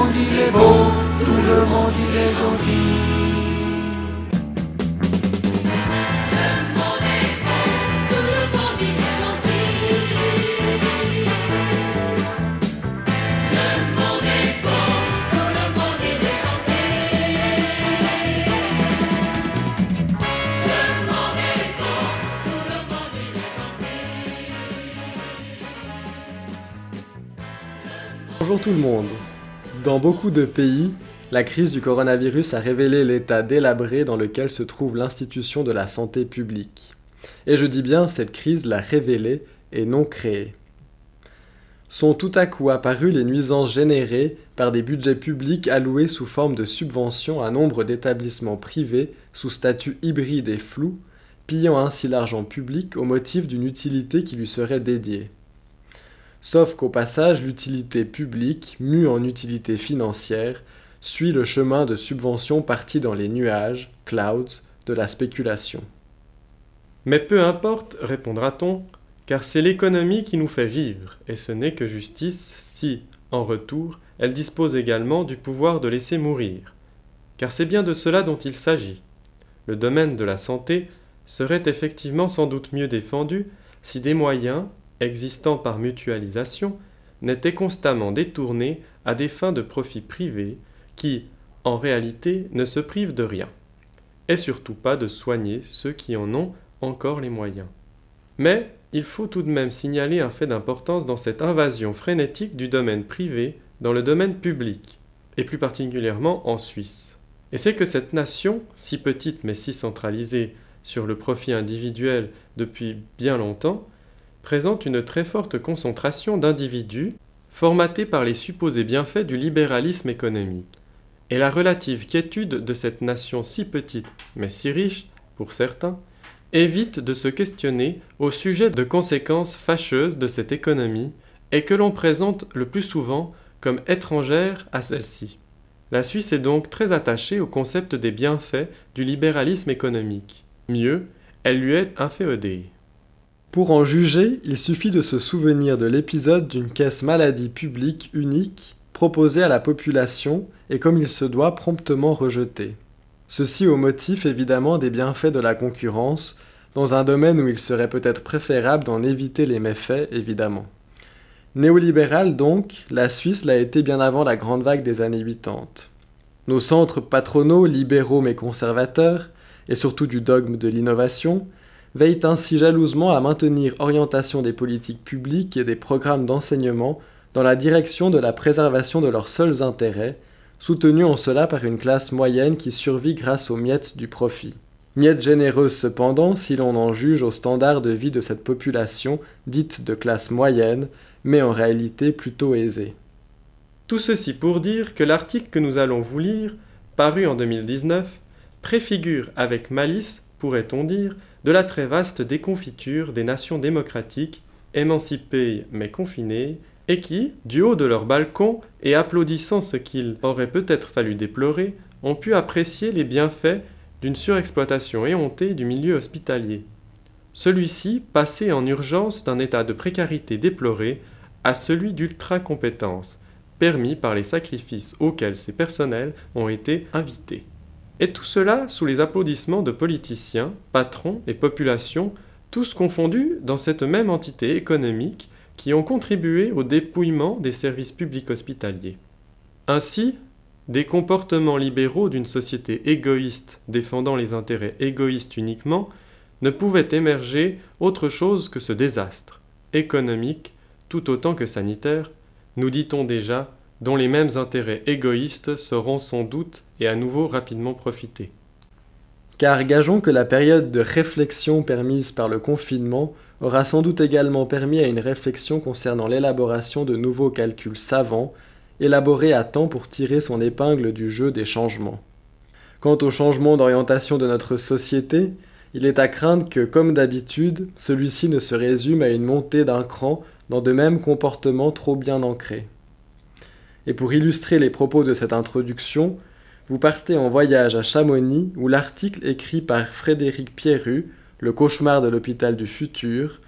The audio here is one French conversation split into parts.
monde il est beau, tout le monde il est gentil. Bonjour tout le monde. Dans beaucoup de pays, la crise du coronavirus a révélé l'état délabré dans lequel se trouve l'institution de la santé publique. Et je dis bien cette crise l'a révélée et non créée. Sont tout à coup apparues les nuisances générées par des budgets publics alloués sous forme de subventions à nombre d'établissements privés sous statut hybride et flou, pillant ainsi l'argent public au motif d'une utilité qui lui serait dédiée. Sauf qu'au passage, l'utilité publique, mue en utilité financière, suit le chemin de subventions parties dans les nuages, clouds, de la spéculation. Mais peu importe, répondra-t-on, car c'est l'économie qui nous fait vivre, et ce n'est que justice si, en retour, elle dispose également du pouvoir de laisser mourir. Car c'est bien de cela dont il s'agit. Le domaine de la santé serait effectivement sans doute mieux défendu si des moyens, existant par mutualisation, n'était constamment détourné à des fins de profit privé qui, en réalité, ne se privent de rien, et surtout pas de soigner ceux qui en ont encore les moyens. Mais il faut tout de même signaler un fait d'importance dans cette invasion frénétique du domaine privé dans le domaine public, et plus particulièrement en Suisse. Et c'est que cette nation, si petite mais si centralisée sur le profit individuel depuis bien longtemps, présente une très forte concentration d'individus formatés par les supposés bienfaits du libéralisme économique. Et la relative quiétude de cette nation si petite, mais si riche, pour certains, évite de se questionner au sujet de conséquences fâcheuses de cette économie et que l'on présente le plus souvent comme étrangère à celle-ci. La Suisse est donc très attachée au concept des bienfaits du libéralisme économique. Mieux, elle lui est inféodée. Pour en juger, il suffit de se souvenir de l'épisode d'une caisse maladie publique unique proposée à la population et comme il se doit promptement rejetée. Ceci au motif évidemment des bienfaits de la concurrence, dans un domaine où il serait peut-être préférable d'en éviter les méfaits, évidemment. Néolibérale donc, la Suisse l'a été bien avant la grande vague des années 80. Nos centres patronaux, libéraux mais conservateurs, et surtout du dogme de l'innovation, veillent ainsi jalousement à maintenir orientation des politiques publiques et des programmes d'enseignement dans la direction de la préservation de leurs seuls intérêts, soutenus en cela par une classe moyenne qui survit grâce aux miettes du profit. Miettes généreuses cependant si l'on en juge au standard de vie de cette population dite de classe moyenne, mais en réalité plutôt aisée. Tout ceci pour dire que l'article que nous allons vous lire, paru en 2019, préfigure avec malice, pourrait-on dire, de la très vaste déconfiture des nations démocratiques, émancipées mais confinées, et qui, du haut de leur balcon et applaudissant ce qu'il aurait peut-être fallu déplorer, ont pu apprécier les bienfaits d'une surexploitation éhontée du milieu hospitalier. Celui-ci passait en urgence d'un état de précarité déploré à celui d'ultra-compétence, permis par les sacrifices auxquels ces personnels ont été invités. Et tout cela sous les applaudissements de politiciens, patrons et populations, tous confondus dans cette même entité économique qui ont contribué au dépouillement des services publics hospitaliers. Ainsi, des comportements libéraux d'une société égoïste défendant les intérêts égoïstes uniquement ne pouvaient émerger autre chose que ce désastre, économique tout autant que sanitaire, nous dit-on déjà, dont les mêmes intérêts égoïstes seront sans doute et à nouveau rapidement profités. Car gageons que la période de réflexion permise par le confinement aura sans doute également permis à une réflexion concernant l'élaboration de nouveaux calculs savants, élaborés à temps pour tirer son épingle du jeu des changements. Quant au changement d'orientation de notre société, il est à craindre que, comme d'habitude, celui-ci ne se résume à une montée d'un cran dans de mêmes comportements trop bien ancrés. Et pour illustrer les propos de cette introduction, vous partez en voyage à Chamonix où l'article écrit par Frédéric Pierru, Le cauchemar de l'hôpital du futur,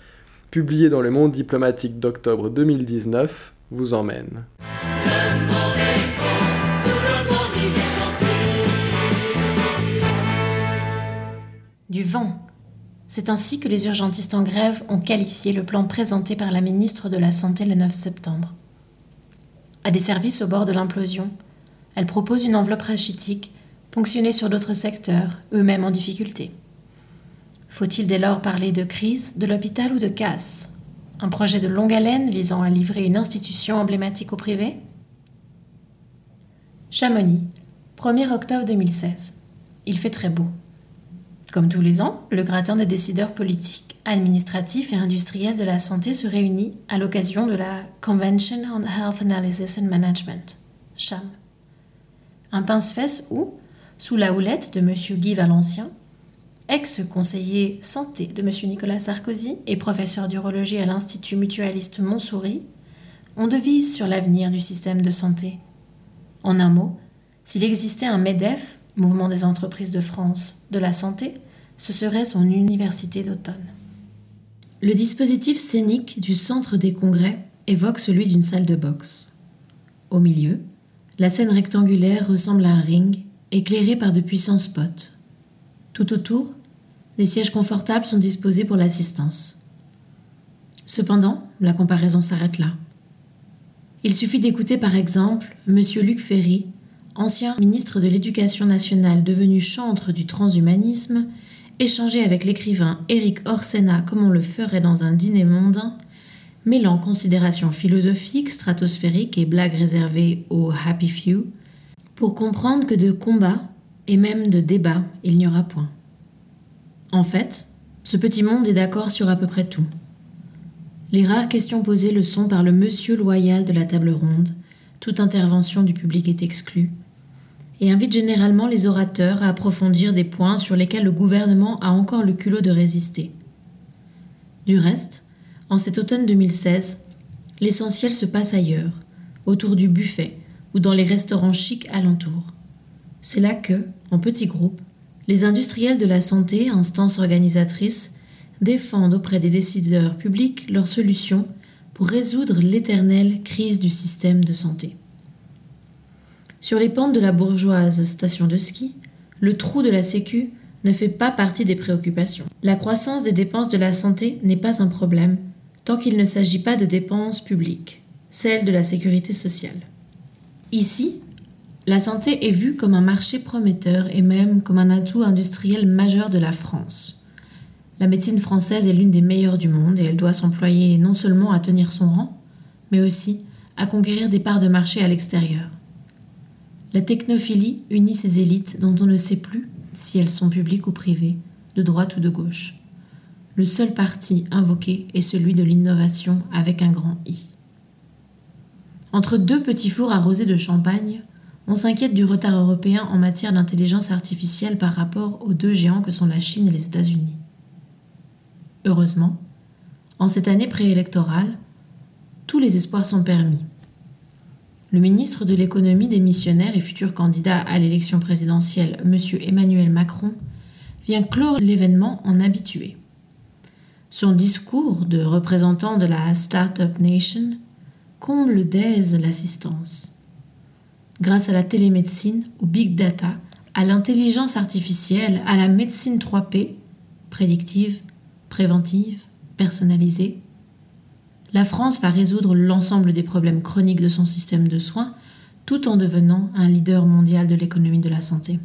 publié dans le Monde diplomatique d'octobre 2019, vous emmène. Du vent. C'est ainsi que les urgentistes en grève ont qualifié le plan présenté par la ministre de la Santé le 9 septembre. À des services au bord de l'implosion, elle propose une enveloppe rachitique ponctionnée sur d'autres secteurs, eux-mêmes en difficulté. Faut-il dès lors parler de crise, de l'hôpital ou de casse? Un projet de longue haleine visant à livrer une institution emblématique au privé? Chamonix, 1er octobre 2016. Il fait très beau. Comme tous les ans, le gratin des décideurs politiques, administratifs et industriels de la santé se réunit à l'occasion de la Convention on Health Analysis and Management, CHAM. Un pince-fesse où, sous la houlette de M. Guy Valencien, ex-conseiller santé de M. Nicolas Sarkozy et professeur d'urologie à l'Institut mutualiste Montsouris, on devise sur l'avenir du système de santé. En un mot, s'il existait un MEDEF, Mouvement des entreprises de France, de la santé, ce serait son université d'automne. Le dispositif scénique du centre des congrès évoque celui d'une salle de boxe. Au milieu, la scène rectangulaire ressemble à un ring éclairé par de puissants spots. Tout autour, des sièges confortables sont disposés pour l'assistance. Cependant, la comparaison s'arrête là. Il suffit d'écouter par exemple M. Luc Ferry, ancien ministre de l'Éducation nationale devenu chantre du transhumanisme, échanger avec l'écrivain Éric Orsena comme on le ferait dans un dîner mondain, mêlant considérations philosophiques, stratosphériques et blagues réservées aux happy few, pour comprendre que de combat et même de débat il n'y aura point. En fait, ce petit monde est d'accord sur à peu près tout. Les rares questions posées le sont par le monsieur loyal de la table ronde, toute intervention du public est exclue, et invite généralement les orateurs à approfondir des points sur lesquels le gouvernement a encore le culot de résister. Du reste, en cet automne 2016, l'essentiel se passe ailleurs, autour du buffet ou dans les restaurants chics alentours. C'est là que, en petits groupes, les industriels de la santé, instances organisatrices, défendent auprès des décideurs publics leurs solutions pour résoudre l'éternelle crise du système de santé. Sur les pentes de la bourgeoise station de ski, le trou de la Sécu ne fait pas partie des préoccupations. La croissance des dépenses de la santé n'est pas un problème tant qu'il ne s'agit pas de dépenses publiques, celles de la sécurité sociale. Ici, la santé est vue comme un marché prometteur et même comme un atout industriel majeur de la France. La médecine française est l'une des meilleures du monde et elle doit s'employer non seulement à tenir son rang, mais aussi à conquérir des parts de marché à l'extérieur. La technophilie unit ces élites dont on ne sait plus si elles sont publiques ou privées, de droite ou de gauche. Le seul parti invoqué est celui de l'innovation avec un grand I. Entre deux petits fours arrosés de champagne, on s'inquiète du retard européen en matière d'intelligence artificielle par rapport aux deux géants que sont la Chine et les États-Unis. Heureusement, en cette année préélectorale, tous les espoirs sont permis. Le ministre de l'économie démissionnaire et futur candidat à l'élection présidentielle, M. Emmanuel Macron, vient clore l'événement en habitué. Son discours de représentant de la Startup Nation comble d'aise l'assistance grâce à la télémédecine, au big data, à l'intelligence artificielle, à la médecine 3P, prédictive, préventive, personnalisée. La France va résoudre l'ensemble des problèmes chroniques de son système de soins tout en devenant un leader mondial de l'économie de la santé.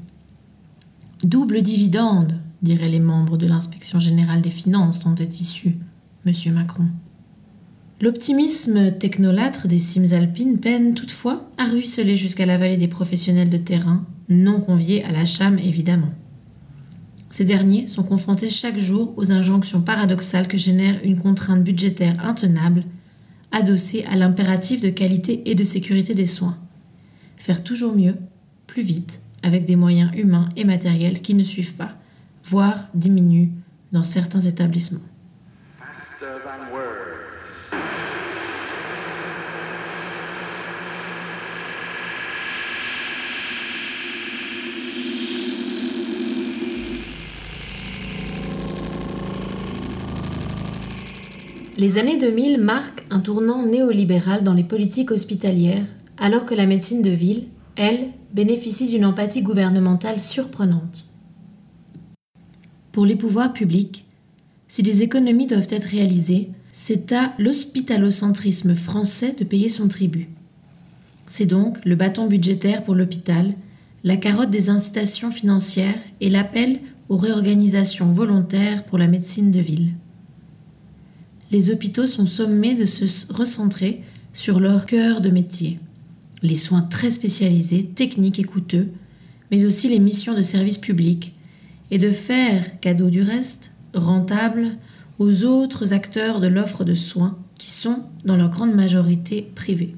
Double dividende, diraient les membres de l'inspection générale des finances dont est issu M. Macron. L'optimisme technolâtre des cimes alpines peine toutefois à ruisseler jusqu'à la vallée des professionnels de terrain, non conviés à la chame évidemment. Ces derniers sont confrontés chaque jour aux injonctions paradoxales que génère une contrainte budgétaire intenable, adossée à l'impératif de qualité et de sécurité des soins. Faire toujours mieux, plus vite, avec des moyens humains et matériels qui ne suivent pas, voire diminuent dans certains établissements. Les années 2000 marquent un tournant néolibéral dans les politiques hospitalières, alors que la médecine de ville, elle, bénéficie d'une empathie gouvernementale surprenante. Pour les pouvoirs publics, si des économies doivent être réalisées, c'est à l'hospitalocentrisme français de payer son tribut. C'est donc le bâton budgétaire pour l'hôpital, la carotte des incitations financières et l'appel aux réorganisations volontaires pour la médecine de ville. Les hôpitaux sont sommés de se recentrer sur leur cœur de métier, les soins très spécialisés, techniques et coûteux, mais aussi les missions de service public, et de faire cadeau du reste, rentable, aux autres acteurs de l'offre de soins qui sont, dans leur grande majorité, privés.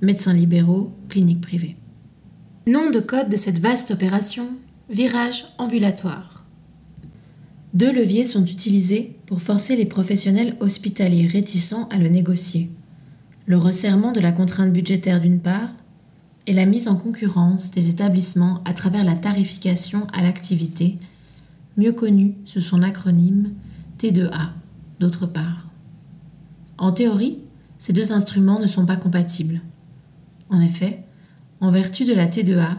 Médecins libéraux, cliniques privées. Nom de code de cette vaste opération, virage ambulatoire. Deux leviers sont utilisés pour forcer les professionnels hospitaliers réticents à le négocier. Le resserrement de la contrainte budgétaire d'une part, et la mise en concurrence des établissements à travers la tarification à l'activité, mieux connue sous son acronyme T2A, d'autre part. En théorie, ces deux instruments ne sont pas compatibles. En effet, en vertu de la T2A,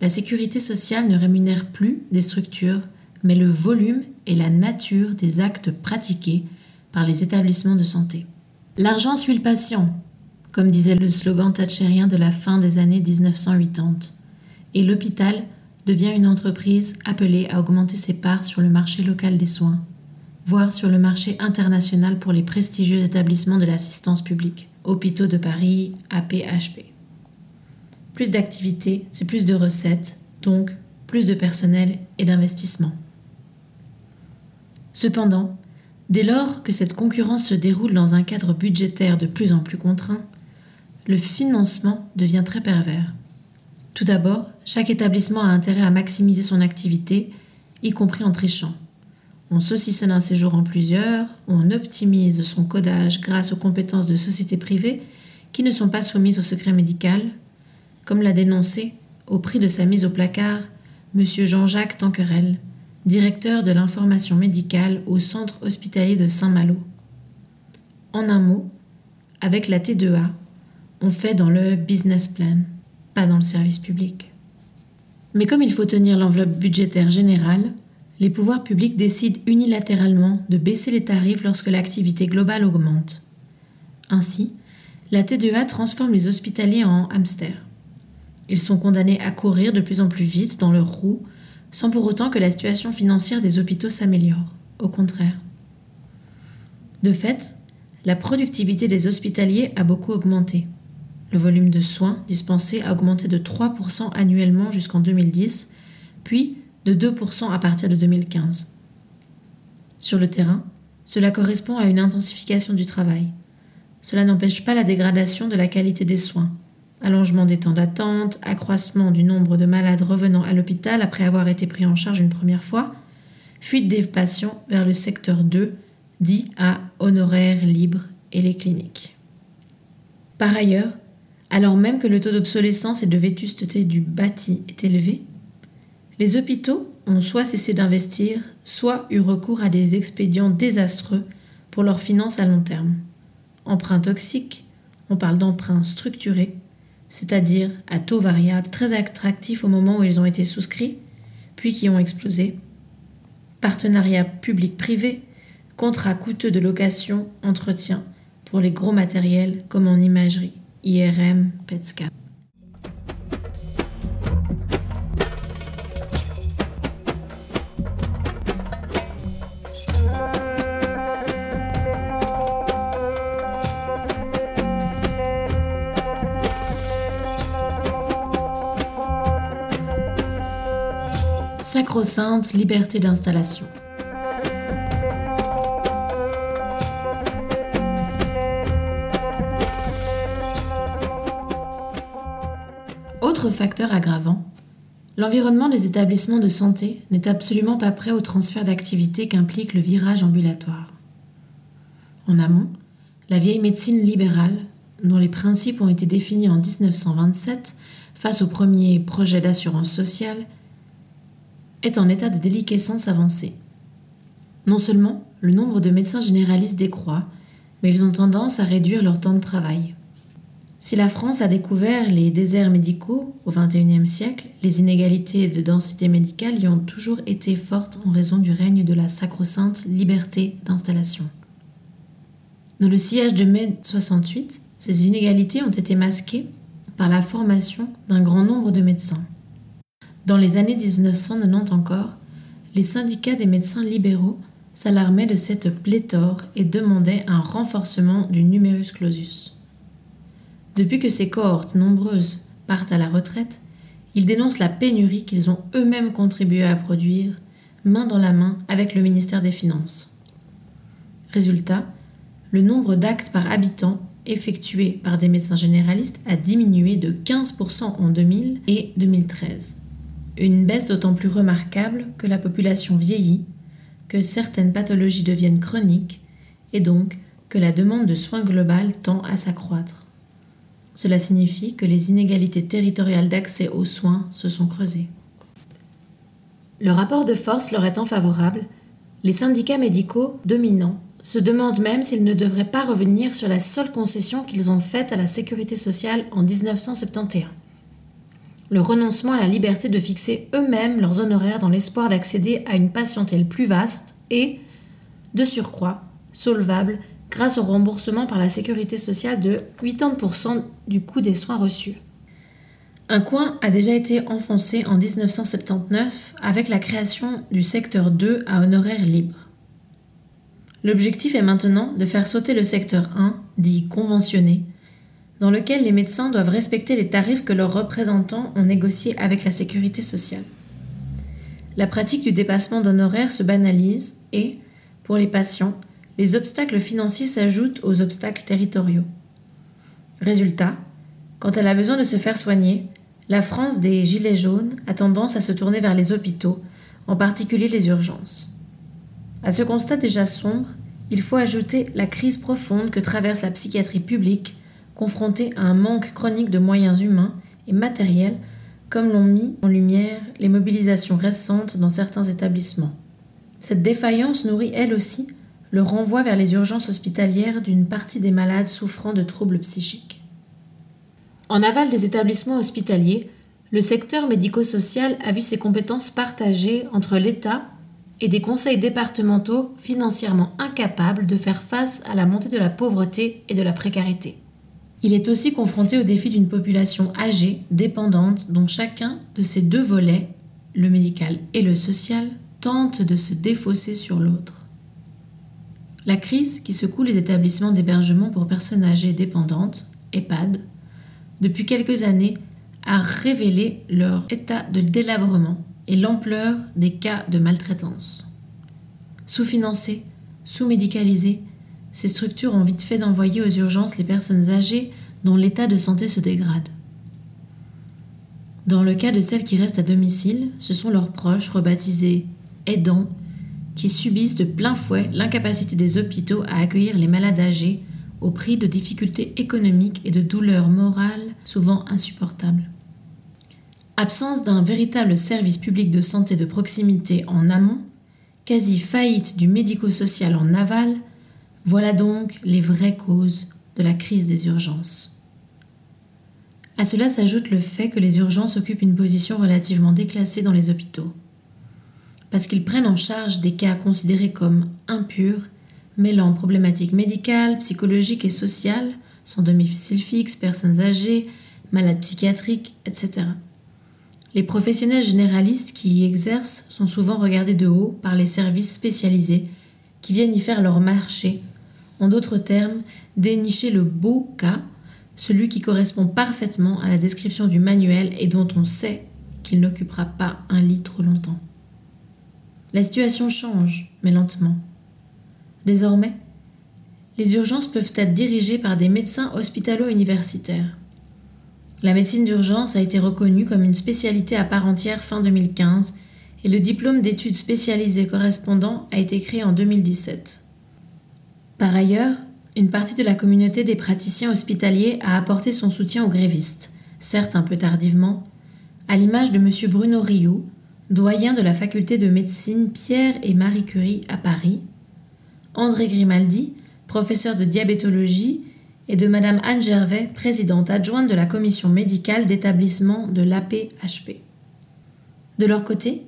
la sécurité sociale ne rémunère plus des structures, mais le volume et la nature des actes pratiqués par les établissements de santé. L'argent suit le patient, comme disait le slogan thatchérien de la fin des années 1980, et l'hôpital devient une entreprise appelée à augmenter ses parts sur le marché local des soins, voire sur le marché international pour les prestigieux établissements de l'assistance publique, hôpitaux de Paris, APHP. Plus d'activités, c'est plus de recettes, donc plus de personnel et d'investissement. Cependant, dès lors que cette concurrence se déroule dans un cadre budgétaire de plus en plus contraint, le financement devient très pervers. Tout d'abord, chaque établissement a intérêt à maximiser son activité, y compris en trichant. On saucissonne un séjour en plusieurs, on optimise son codage grâce aux compétences de sociétés privées qui ne sont pas soumises au secret médical, comme l'a dénoncé, au prix de sa mise au placard, M. Jean-Jacques Tanquerel, directeur de l'information médicale au centre hospitalier de Saint-Malo. En un mot, avec la T2A, on fait dans le business plan, pas dans le service public. Mais comme il faut tenir l'enveloppe budgétaire générale, les pouvoirs publics décident unilatéralement de baisser les tarifs lorsque l'activité globale augmente. Ainsi, la T2A transforme les hospitaliers en hamsters. Ils sont condamnés à courir de plus en plus vite dans leur roue, sans pour autant que la situation financière des hôpitaux s'améliore. Au contraire. De fait, la productivité des hospitaliers a beaucoup augmenté. Le volume de soins dispensés a augmenté de 3% annuellement jusqu'en 2010, puis de 2% à partir de 2015. Sur le terrain, cela correspond à une intensification du travail. Cela n'empêche pas la dégradation de la qualité des soins. Allongement des temps d'attente, accroissement du nombre de malades revenant à l'hôpital après avoir été pris en charge une première fois, fuite des patients vers le secteur 2, dit à honoraires libres et les cliniques. Par ailleurs, alors même que le taux d'obsolescence et de vétusteté du bâti est élevé, les hôpitaux ont soit cessé d'investir, soit eu recours à des expédients désastreux pour leurs finances à long terme. Emprunts toxiques, on parle d'emprunts structurés, c'est-à-dire à taux variable très attractifs au moment où ils ont été souscrits, puis qui ont explosé. Partenariats public-privé, contrats coûteux de location, entretien pour les gros matériels comme en imagerie. IRM PETSCAN. Sacro-sainte liberté d'installation. Autre facteur aggravant, l'environnement des établissements de santé n'est absolument pas prêt au transfert d'activité qu'implique le virage ambulatoire. En amont, la vieille médecine libérale, dont les principes ont été définis en 1927 face au premier projet d'assurance sociale, est en état de déliquescence avancée. Non seulement le nombre de médecins généralistes décroît, mais ils ont tendance à réduire leur temps de travail. Si la France a découvert les déserts médicaux au XXIe siècle, les inégalités de densité médicale y ont toujours été fortes en raison du règne de la sacro-sainte liberté d'installation. Dans le sillage de mai 68, ces inégalités ont été masquées par la formation d'un grand nombre de médecins. Dans les années 1990 encore, les syndicats des médecins libéraux s'alarmaient de cette pléthore et demandaient un renforcement du numerus clausus. Depuis que ces cohortes nombreuses partent à la retraite, ils dénoncent la pénurie qu'ils ont eux-mêmes contribué à produire, main dans la main avec le ministère des Finances. Résultat, le nombre d'actes par habitant effectués par des médecins généralistes a diminué de 15% en 2000 et 2013. Une baisse d'autant plus remarquable que la population vieillit, que certaines pathologies deviennent chroniques et donc que la demande de soins globales tend à s'accroître. Cela signifie que les inégalités territoriales d'accès aux soins se sont creusées. Le rapport de force leur étant favorable, les syndicats médicaux dominants se demandent même s'ils ne devraient pas revenir sur la seule concession qu'ils ont faite à la sécurité sociale en 1971. Le renoncement à la liberté de fixer eux-mêmes leurs honoraires dans l'espoir d'accéder à une patientèle plus vaste et, de surcroît, solvable grâce au remboursement par la sécurité sociale de 80% du coût des soins reçus. Un coin a déjà été enfoncé en 1979 avec la création du secteur 2 à honoraires libres. L'objectif est maintenant de faire sauter le secteur 1, dit conventionné, dans lequel les médecins doivent respecter les tarifs que leurs représentants ont négociés avec la sécurité sociale. La pratique du dépassement d'honoraires se banalise et, pour les patients, les obstacles financiers s'ajoutent aux obstacles territoriaux. Résultat, quand elle a besoin de se faire soigner, la France des Gilets jaunes a tendance à se tourner vers les hôpitaux, en particulier les urgences. À ce constat déjà sombre, il faut ajouter la crise profonde que traverse la psychiatrie publique, confrontée à un manque chronique de moyens humains et matériels, comme l'ont mis en lumière les mobilisations récentes dans certains établissements. Cette défaillance nourrit elle aussi le renvoi vers les urgences hospitalières d'une partie des malades souffrant de troubles psychiques. En aval des établissements hospitaliers, le secteur médico-social a vu ses compétences partagées entre l'État, et des conseils départementaux financièrement incapables de faire face à la montée de la pauvreté et de la précarité. Il est aussi confronté au défi d'une population âgée, dépendante, dont chacun de ces deux volets, le médical et le social, tente de se défausser sur l'autre. La crise qui secoue les établissements d'hébergement pour personnes âgées dépendantes, EHPAD, depuis quelques années, a révélé leur état de délabrement et l'ampleur des cas de maltraitance. Sous-financées, sous-médicalisées, ces structures ont vite fait d'envoyer aux urgences les personnes âgées dont l'état de santé se dégrade. Dans le cas de celles qui restent à domicile, ce sont leurs proches, rebaptisés aidants, qui subissent de plein fouet l'incapacité des hôpitaux à accueillir les malades âgés au prix de difficultés économiques et de douleurs morales souvent insupportables. Absence d'un véritable service public de santé de proximité en amont, quasi faillite du médico-social en aval, voilà donc les vraies causes de la crise des urgences. À cela s'ajoute le fait que les urgences occupent une position relativement déclassée dans les hôpitaux. Parce qu'ils prennent en charge des cas considérés comme impurs, mêlant problématiques médicales, psychologiques et sociales, sans domicile fixe, personnes âgées, malades psychiatriques, etc. Les professionnels généralistes qui y exercent sont souvent regardés de haut par les services spécialisés qui viennent y faire leur marché. En d'autres termes, dénicher le beau cas, celui qui correspond parfaitement à la description du manuel et dont on sait qu'il n'occupera pas un lit trop longtemps. La situation change, mais lentement. Désormais, les urgences peuvent être dirigées par des médecins hospitalo-universitaires. La médecine d'urgence a été reconnue comme une spécialité à part entière fin 2015 et le diplôme d'études spécialisées correspondant a été créé en 2017. Par ailleurs, une partie de la communauté des praticiens hospitaliers a apporté son soutien aux grévistes, certes un peu tardivement, à l'image de M. Bruno Rioux, doyen de la faculté de médecine Pierre et Marie Curie à Paris, André Grimaldi, professeur de diabétologie et de Madame Anne Gervais, présidente adjointe de la commission médicale d'établissement de l'APHP. De leur côté,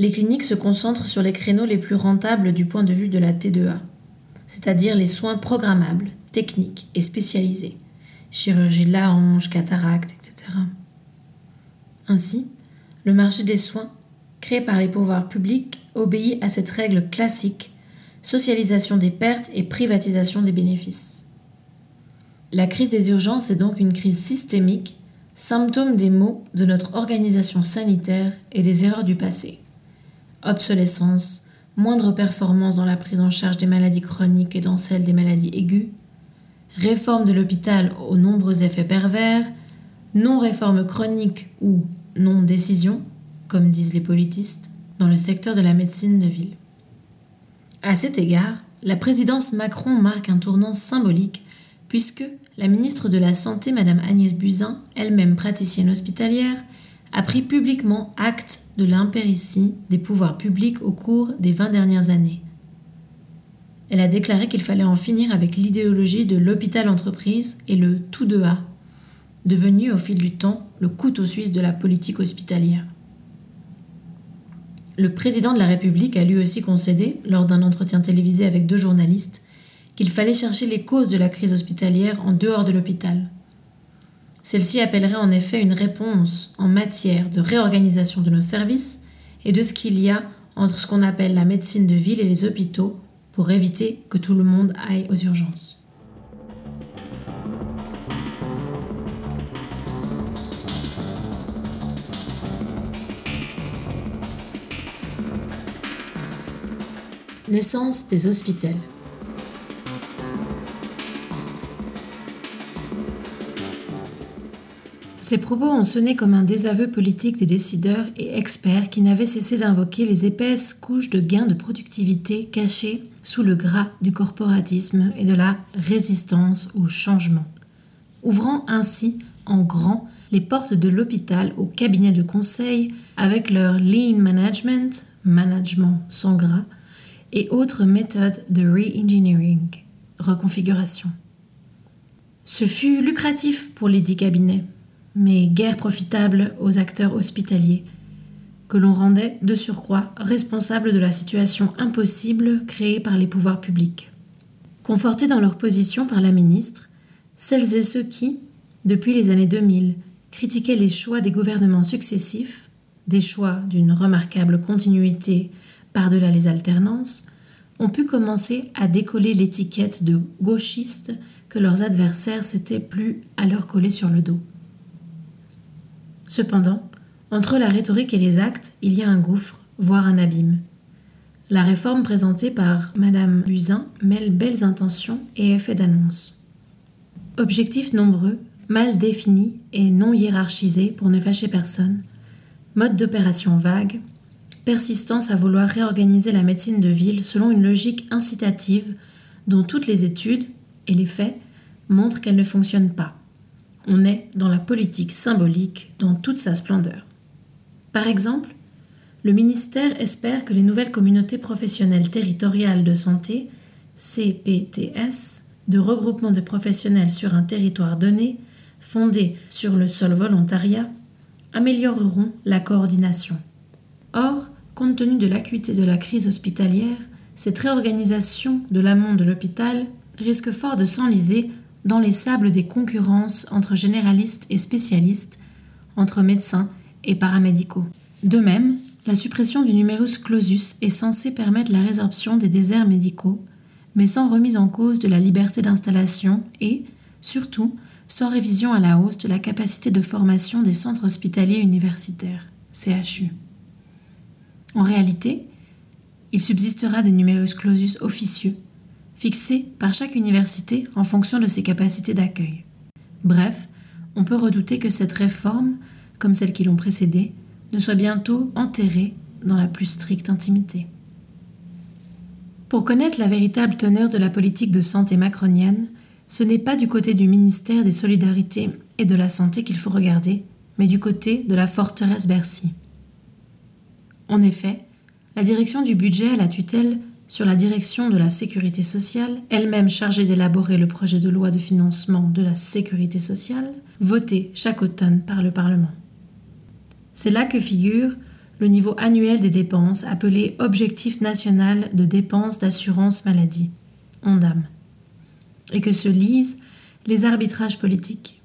les cliniques se concentrent sur les créneaux les plus rentables du point de vue de la T2A, c'est-à-dire les soins programmables, techniques et spécialisés, chirurgie de la hanche, cataracte, etc. Ainsi, le marché des soins, créé par les pouvoirs publics, obéit à cette règle classique socialisation des pertes et privatisation des bénéfices. La crise des urgences est donc une crise systémique, symptôme des maux de notre organisation sanitaire et des erreurs du passé. Obsolescence, moindre performance dans la prise en charge des maladies chroniques et dans celle des maladies aiguës, réforme de l'hôpital aux nombreux effets pervers, non-réforme chronique ou non-décision, comme disent les politistes, dans le secteur de la médecine de ville. À cet égard, la présidence Macron marque un tournant symbolique puisque la ministre de la Santé, Madame Agnès Buzyn, elle-même praticienne hospitalière, a pris publiquement acte de l'impéritie des pouvoirs publics au cours des 20 dernières années. Elle a déclaré qu'il fallait en finir avec l'idéologie de l'hôpital-entreprise et le tout de A, devenu au fil du temps le couteau suisse de la politique hospitalière. Le président de la République a lui aussi concédé, lors d'un entretien télévisé avec deux journalistes, qu'il fallait chercher les causes de la crise hospitalière en dehors de l'hôpital. Celle-ci appellerait en effet une réponse en matière de réorganisation de nos services et de ce qu'il y a entre ce qu'on appelle la médecine de ville et les hôpitaux pour éviter que tout le monde aille aux urgences. Naissance des hospitals. Ces propos ont sonné comme un désaveu politique des décideurs et experts qui n'avaient cessé d'invoquer les épaisses couches de gains de productivité cachées sous le gras du corporatisme et de la résistance au changement, ouvrant ainsi en grand les portes de l'hôpital aux cabinets de conseil avec leur lean management, management sans gras, et autres méthodes de re-engineering, reconfiguration. Ce fut lucratif pour les dix cabinets mais guère profitable aux acteurs hospitaliers, que l'on rendait de surcroît responsables de la situation impossible créée par les pouvoirs publics. Confortés dans leur position par la ministre, celles et ceux qui, depuis les années 2000, critiquaient les choix des gouvernements successifs, des choix d'une remarquable continuité par-delà les alternances, ont pu commencer à décoller l'étiquette de gauchistes que leurs adversaires s'étaient plus à leur coller sur le dos. Cependant, entre la rhétorique et les actes, il y a un gouffre, voire un abîme. La réforme présentée par Madame Buzyn mêle belles intentions et effets d'annonce. Objectifs nombreux, mal définis et non hiérarchisés pour ne fâcher personne, mode d'opération vague, persistance à vouloir réorganiser la médecine de ville selon une logique incitative dont toutes les études et les faits montrent qu'elle ne fonctionne pas on est dans la politique symbolique dans toute sa splendeur. Par exemple, le ministère espère que les nouvelles communautés professionnelles territoriales de santé, CPTS, de regroupement de professionnels sur un territoire donné, fondé sur le seul volontariat, amélioreront la coordination. Or, compte tenu de l'acuité de la crise hospitalière, cette réorganisation de l'amont de l'hôpital risque fort de s'enliser dans les sables des concurrences entre généralistes et spécialistes, entre médecins et paramédicaux. De même, la suppression du numerus clausus est censée permettre la résorption des déserts médicaux, mais sans remise en cause de la liberté d'installation et, surtout, sans révision à la hausse de la capacité de formation des centres hospitaliers universitaires, CHU. En réalité, il subsistera des numerus clausus officieux fixé par chaque université en fonction de ses capacités d'accueil. Bref, on peut redouter que cette réforme, comme celles qui l'ont précédée, ne soit bientôt enterrée dans la plus stricte intimité. Pour connaître la véritable teneur de la politique de santé macronienne, ce n'est pas du côté du ministère des Solidarités et de la Santé qu'il faut regarder, mais du côté de la forteresse Bercy. En effet, la direction du budget à la tutelle sur la direction de la sécurité sociale, elle-même chargée d'élaborer le projet de loi de financement de la sécurité sociale, voté chaque automne par le Parlement. C'est là que figure le niveau annuel des dépenses appelé Objectif national de dépenses d'assurance maladie, ONDAM, et que se lisent les arbitrages politiques.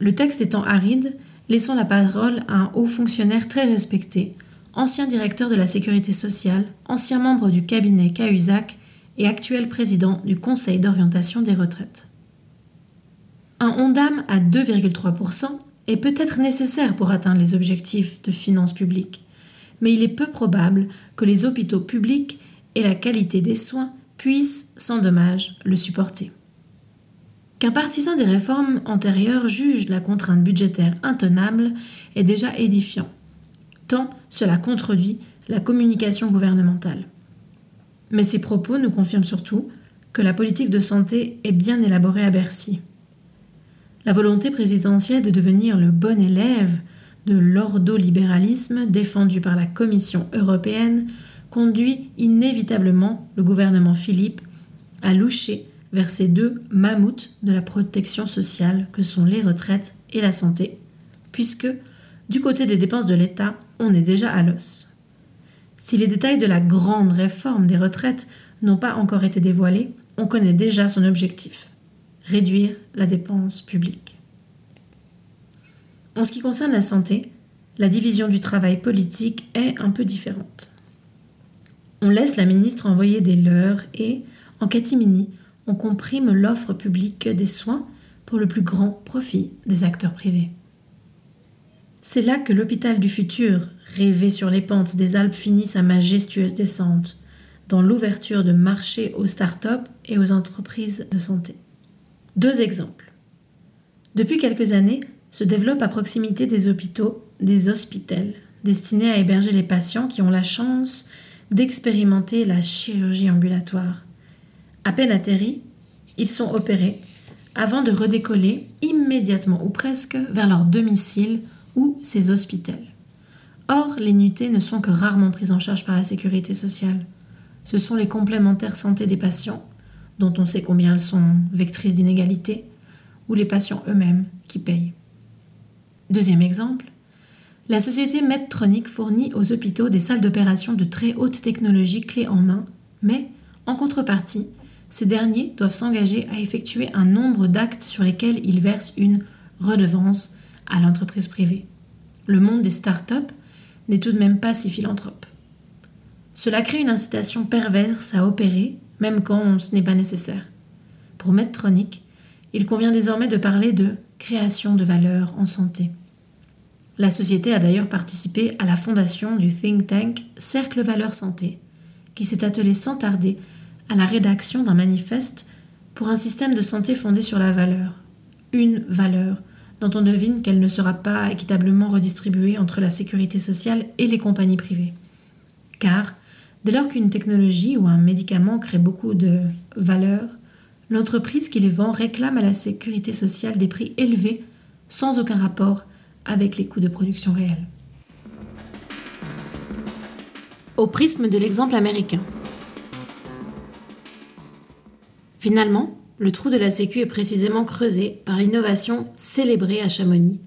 Le texte étant aride, laissons la parole à un haut fonctionnaire très respecté, ancien directeur de la sécurité sociale, ancien membre du cabinet Cahuzac et actuel président du Conseil d'orientation des retraites. Un ONDAM à 2,3% est peut-être nécessaire pour atteindre les objectifs de finances publiques, mais il est peu probable que les hôpitaux publics et la qualité des soins puissent, sans dommage, le supporter. Qu'un partisan des réformes antérieures juge la contrainte budgétaire intenable est déjà édifiant, cela contredit la communication gouvernementale. Mais ces propos nous confirment surtout que la politique de santé est bien élaborée à Bercy. La volonté présidentielle de devenir le bon élève de l'ordolibéralisme défendu par la Commission européenne conduit inévitablement le gouvernement Philippe à loucher vers ces deux mammouths de la protection sociale que sont les retraites et la santé, puisque, du côté des dépenses de l'État, on est déjà à l'os. Si les détails de la grande réforme des retraites n'ont pas encore été dévoilés, on connaît déjà son objectif réduire la dépense publique. En ce qui concerne la santé, la division du travail politique est un peu différente. On laisse la ministre envoyer des leurs et, en catimini, on comprime l'offre publique des soins pour le plus grand profit des acteurs privés. C'est là que l'hôpital du futur, rêvé sur les pentes des Alpes, finit sa majestueuse descente, dans l'ouverture de marchés aux start-up et aux entreprises de santé. Deux exemples. Depuis quelques années, se développent à proximité des hôpitaux des hospitels destinés à héberger les patients qui ont la chance d'expérimenter la chirurgie ambulatoire. À peine atterris, ils sont opérés avant de redécoller immédiatement ou presque vers leur domicile ou ces hospitels. Or, les nuitées ne sont que rarement prises en charge par la sécurité sociale. Ce sont les complémentaires santé des patients dont on sait combien elles sont vectrices d'inégalités, ou les patients eux-mêmes qui payent. Deuxième exemple, la société Medtronic fournit aux hôpitaux des salles d'opération de très haute technologie clés en main, mais, en contrepartie, ces derniers doivent s'engager à effectuer un nombre d'actes sur lesquels ils versent une redevance à l'entreprise privée. Le monde des start-up n'est tout de même pas si philanthrope. Cela crée une incitation perverse à opérer même quand ce n'est pas nécessaire. Pour Medtronic, il convient désormais de parler de création de valeur en santé. La société a d'ailleurs participé à la fondation du think tank Cercle Valeur Santé, qui s'est attelé sans tarder à la rédaction d'un manifeste pour un système de santé fondé sur la valeur. Une valeur dont on devine qu'elle ne sera pas équitablement redistribuée entre la sécurité sociale et les compagnies privées. Car Dès lors qu'une technologie ou un médicament crée beaucoup de valeur, l'entreprise qui les vend réclame à la sécurité sociale des prix élevés sans aucun rapport avec les coûts de production réels. Au prisme de l'exemple américain. Finalement, le trou de la Sécu est précisément creusé par l'innovation célébrée à Chamonix,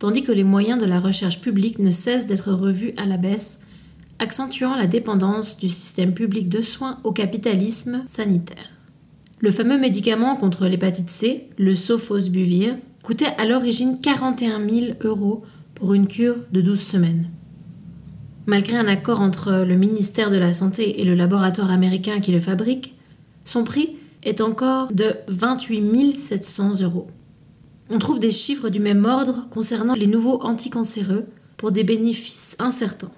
tandis que les moyens de la recherche publique ne cessent d'être revus à la baisse accentuant la dépendance du système public de soins au capitalisme sanitaire. Le fameux médicament contre l'hépatite C, le sofosbuvir, coûtait à l'origine 41 000 euros pour une cure de 12 semaines. Malgré un accord entre le ministère de la Santé et le laboratoire américain qui le fabrique, son prix est encore de 28 700 euros. On trouve des chiffres du même ordre concernant les nouveaux anticancéreux pour des bénéfices incertains.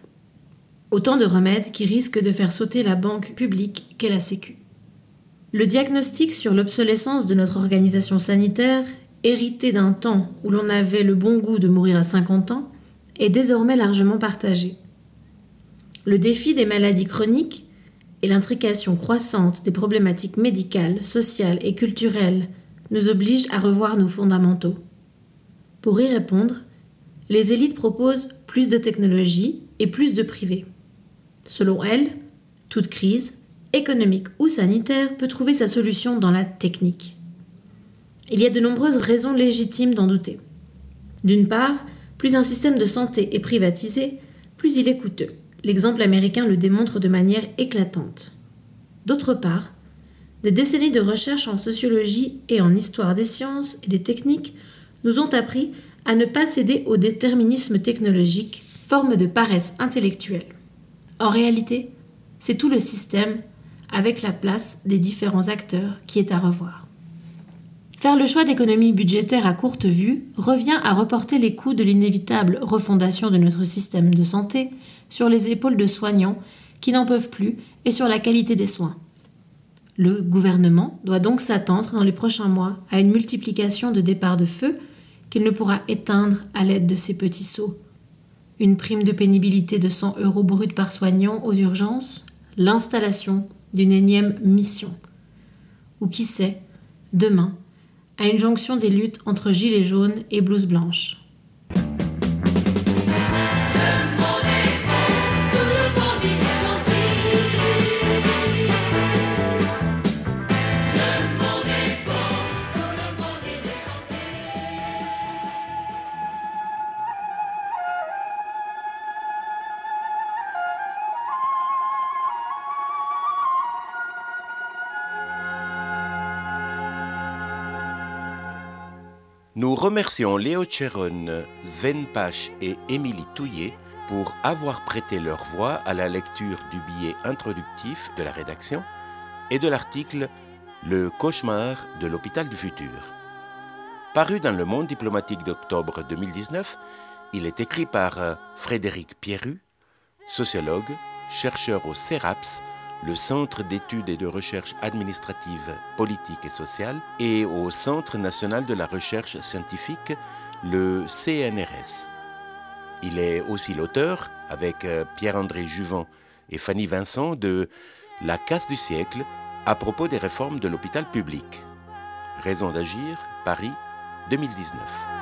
Autant de remèdes qui risquent de faire sauter la banque publique qu'est la Sécu. Le diagnostic sur l'obsolescence de notre organisation sanitaire, hérité d'un temps où l'on avait le bon goût de mourir à 50 ans, est désormais largement partagé. Le défi des maladies chroniques et l'intrication croissante des problématiques médicales, sociales et culturelles nous obligent à revoir nos fondamentaux. Pour y répondre, les élites proposent plus de technologie et plus de privé. Selon elle, toute crise, économique ou sanitaire peut trouver sa solution dans la technique. Il y a de nombreuses raisons légitimes d'en douter. D'une part, plus un système de santé est privatisé, plus il est coûteux. L'exemple américain le démontre de manière éclatante. D'autre part, des décennies de recherche en sociologie et en histoire des sciences et des techniques nous ont appris à ne pas céder au déterminisme technologique, forme de paresse intellectuelle. En réalité, c'est tout le système, avec la place des différents acteurs, qui est à revoir. Faire le choix d'économies budgétaires à courte vue revient à reporter les coûts de l'inévitable refondation de notre système de santé sur les épaules de soignants qui n'en peuvent plus et sur la qualité des soins. Le gouvernement doit donc s'attendre dans les prochains mois à une multiplication de départs de feu qu'il ne pourra éteindre à l'aide de ces petits sauts. Une prime de pénibilité de 100 euros brut par soignant aux urgences, l'installation d'une énième mission. Ou qui sait, demain, à une jonction des luttes entre gilets jaunes et blouses blanches. Remercions Léo Cheron, Sven Pach et Émilie Touillet pour avoir prêté leur voix à la lecture du billet introductif de la rédaction et de l'article Le cauchemar de l'hôpital du futur. Paru dans le Monde diplomatique d'octobre 2019, il est écrit par Frédéric Pierru, sociologue, chercheur au CERAPS le Centre d'études et de recherche administrative, politique et sociale, et au Centre national de la recherche scientifique, le CNRS. Il est aussi l'auteur, avec euh, Pierre-André Juvent et Fanny Vincent, de La casse du siècle à propos des réformes de l'hôpital public. Raison d'agir, Paris, 2019.